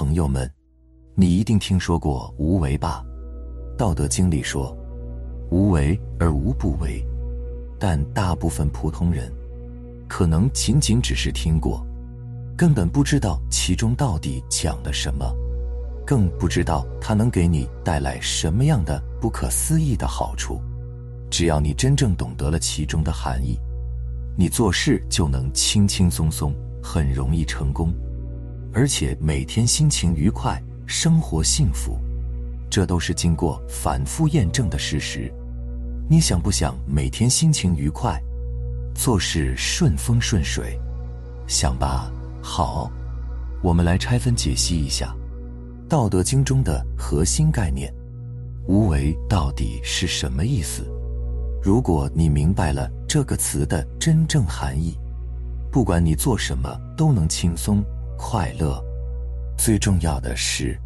朋友们，你一定听说过无为吧？《道德经》里说：“无为而无不为。”但大部分普通人，可能仅仅只是听过，根本不知道其中到底讲了什么，更不知道它能给你带来什么样的不可思议的好处。只要你真正懂得了其中的含义，你做事就能轻轻松松，很容易成功。而且每天心情愉快，生活幸福，这都是经过反复验证的事实。你想不想每天心情愉快，做事顺风顺水？想吧。好，我们来拆分解析一下《道德经》中的核心概念“无为”到底是什么意思。如果你明白了这个词的真正含义，不管你做什么都能轻松。快乐，最重要的是，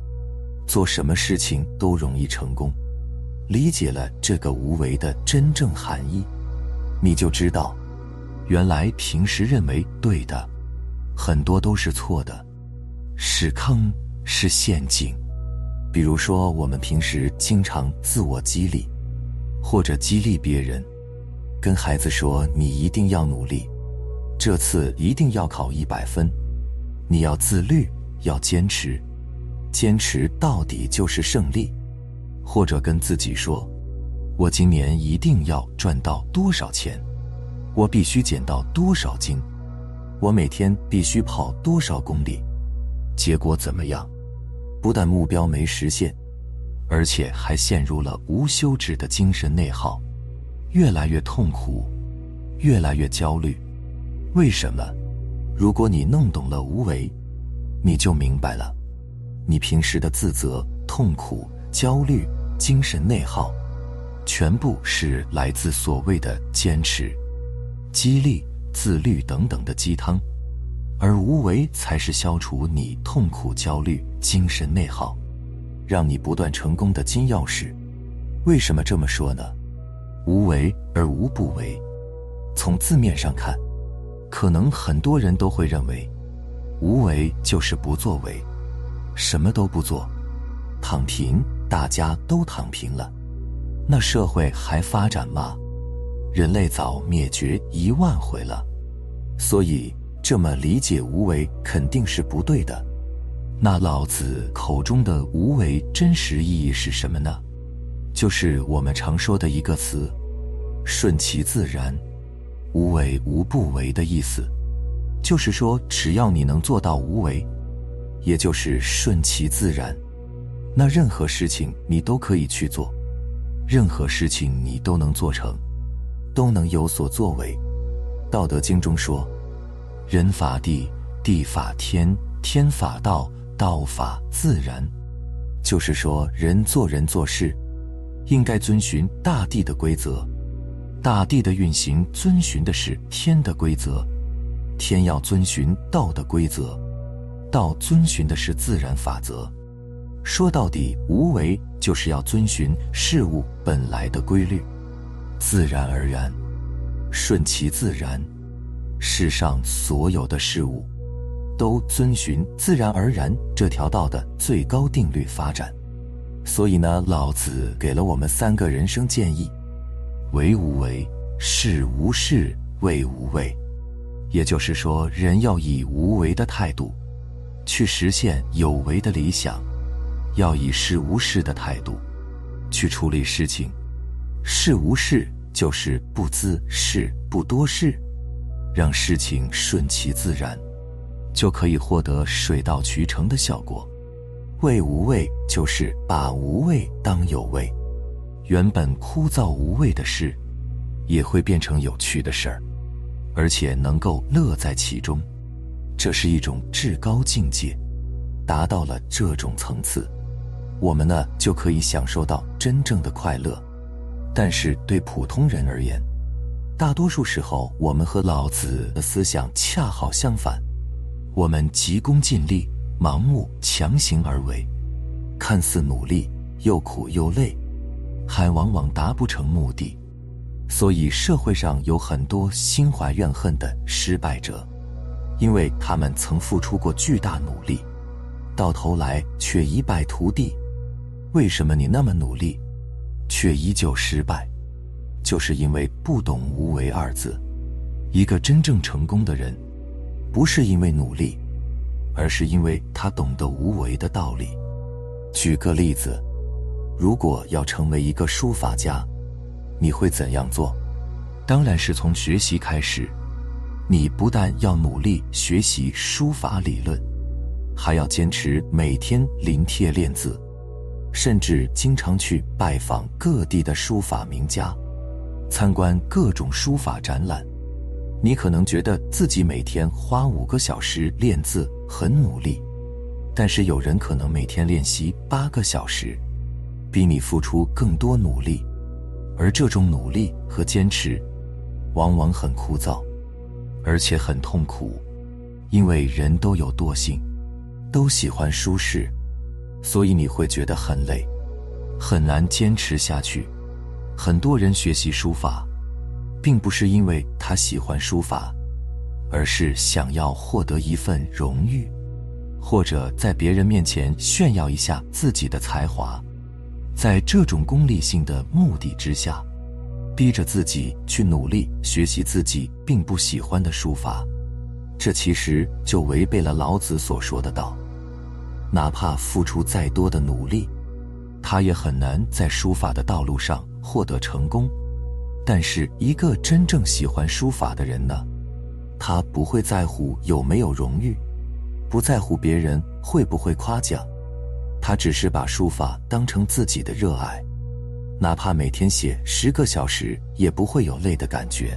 做什么事情都容易成功。理解了这个无为的真正含义，你就知道，原来平时认为对的，很多都是错的，是坑，是陷阱。比如说，我们平时经常自我激励，或者激励别人，跟孩子说：“你一定要努力，这次一定要考一百分。”你要自律，要坚持，坚持到底就是胜利。或者跟自己说：“我今年一定要赚到多少钱，我必须减到多少斤，我每天必须跑多少公里。”结果怎么样？不但目标没实现，而且还陷入了无休止的精神内耗，越来越痛苦，越来越焦虑。为什么？如果你弄懂了无为，你就明白了，你平时的自责、痛苦、焦虑、精神内耗，全部是来自所谓的坚持、激励、自律等等的鸡汤，而无为才是消除你痛苦、焦虑、精神内耗，让你不断成功的金钥匙。为什么这么说呢？无为而无不为，从字面上看。可能很多人都会认为，无为就是不作为，什么都不做，躺平，大家都躺平了，那社会还发展吗？人类早灭绝一万回了。所以这么理解无为肯定是不对的。那老子口中的无为真实意义是什么呢？就是我们常说的一个词：顺其自然。无为无不为的意思，就是说，只要你能做到无为，也就是顺其自然，那任何事情你都可以去做，任何事情你都能做成，都能有所作为。道德经中说：“人法地，地法天，天法道，道法自然。”就是说，人做人做事，应该遵循大地的规则。大地的运行遵循的是天的规则，天要遵循道的规则，道遵循的是自然法则。说到底，无为就是要遵循事物本来的规律，自然而然，顺其自然。世上所有的事物，都遵循自然而然这条道的最高定律发展。所以呢，老子给了我们三个人生建议。为无为，事无事，为无畏。也就是说，人要以无为的态度，去实现有为的理想；要以事无事的态度，去处理事情。事无事就是不滋事，不多事，让事情顺其自然，就可以获得水到渠成的效果。为无畏就是把无畏当有为。原本枯燥无味的事，也会变成有趣的事儿，而且能够乐在其中。这是一种至高境界，达到了这种层次，我们呢就可以享受到真正的快乐。但是对普通人而言，大多数时候我们和老子的思想恰好相反，我们急功近利、盲目强行而为，看似努力又苦又累。还往往达不成目的，所以社会上有很多心怀怨恨的失败者，因为他们曾付出过巨大努力，到头来却一败涂地？为什么你那么努力，却依旧失败？就是因为不懂“无为”二字。一个真正成功的人，不是因为努力，而是因为他懂得无为的道理。举个例子，如果要成为一个书法家，你会怎样做？当然是从学习开始。你不但要努力学习书法理论，还要坚持每天临帖练字，甚至经常去拜访各地的书法名家，参观各种书法展览。你可能觉得自己每天花五个小时练字很努力，但是有人可能每天练习八个小时，比你付出更多努力，而这种努力和坚持，往往很枯燥。而且很痛苦，因为人都有惰性，都喜欢舒适，所以你会觉得很累，很难坚持下去。很多人学习书法，并不是因为他喜欢书法，而是想要获得一份荣誉，或者在别人面前炫耀一下自己的才华。在这种功利性的目的之下。逼着自己去努力学习自己并不喜欢的书法，这其实就违背了老子所说的道。哪怕付出再多的努力，他也很难在书法的道路上获得成功。但是，一个真正喜欢书法的人呢？他不会在乎有没有荣誉，不在乎别人会不会夸奖，他只是把书法当成自己的热爱。哪怕每天写十个小时，也不会有累的感觉，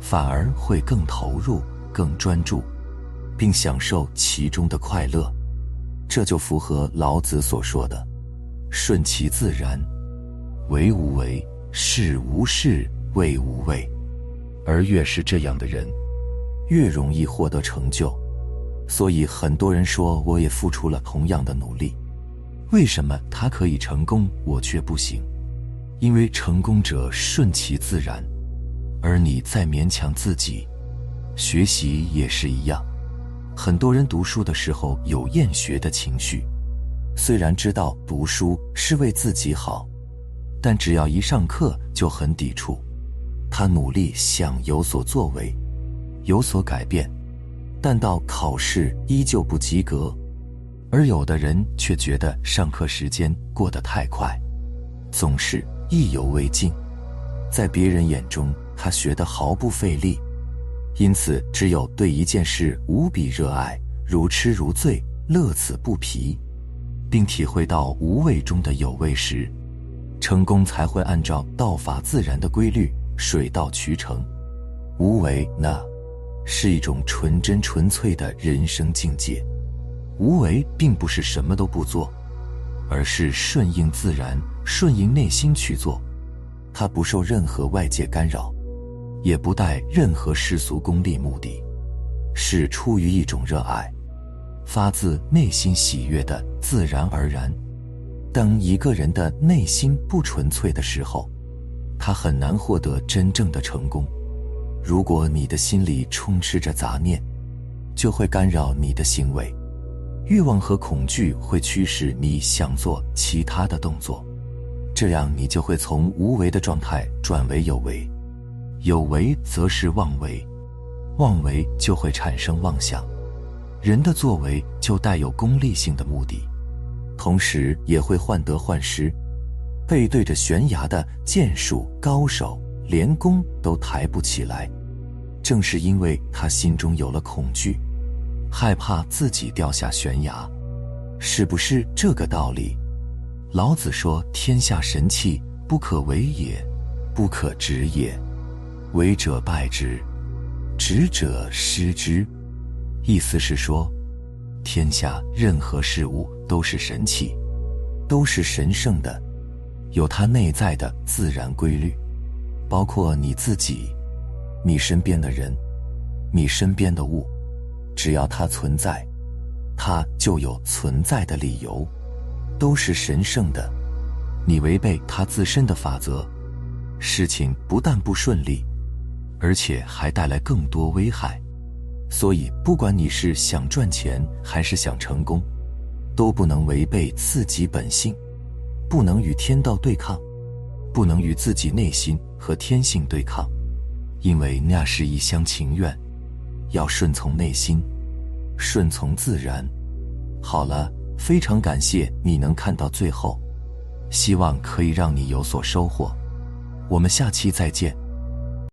反而会更投入、更专注，并享受其中的快乐。这就符合老子所说的“顺其自然，为无为，事无事，为无畏”。而越是这样的人，越容易获得成就。所以很多人说，我也付出了同样的努力，为什么他可以成功，我却不行？因为成功者顺其自然，而你在勉强自己。学习也是一样，很多人读书的时候有厌学的情绪，虽然知道读书是为自己好，但只要一上课就很抵触。他努力想有所作为，有所改变，但到考试依旧不及格。而有的人却觉得上课时间过得太快，总是。意犹未尽，在别人眼中，他学得毫不费力，因此，只有对一件事无比热爱，如痴如醉，乐此不疲，并体会到无味中的有味时，成功才会按照道法自然的规律，水到渠成。无为，那是一种纯真纯粹的人生境界。无为，并不是什么都不做。而是顺应自然，顺应内心去做，它不受任何外界干扰，也不带任何世俗功利目的，是出于一种热爱，发自内心喜悦的自然而然。当一个人的内心不纯粹的时候，他很难获得真正的成功。如果你的心里充斥着杂念，就会干扰你的行为。欲望和恐惧会驱使你想做其他的动作，这样你就会从无为的状态转为有为，有为则是妄为，妄为就会产生妄想，人的作为就带有功利性的目的，同时也会患得患失，背对着悬崖的剑术高手连弓都抬不起来，正是因为他心中有了恐惧。害怕自己掉下悬崖，是不是这个道理？老子说：“天下神器，不可为也，不可执也。为者败之，执者失之。”意思是说，天下任何事物都是神器，都是神圣的，有它内在的自然规律，包括你自己、你身边的人、你身边的物。只要它存在，它就有存在的理由，都是神圣的。你违背它自身的法则，事情不但不顺利，而且还带来更多危害。所以，不管你是想赚钱还是想成功，都不能违背自己本性，不能与天道对抗，不能与自己内心和天性对抗，因为那是一厢情愿。要顺从内心，顺从自然。好了，非常感谢你能看到最后，希望可以让你有所收获。我们下期再见。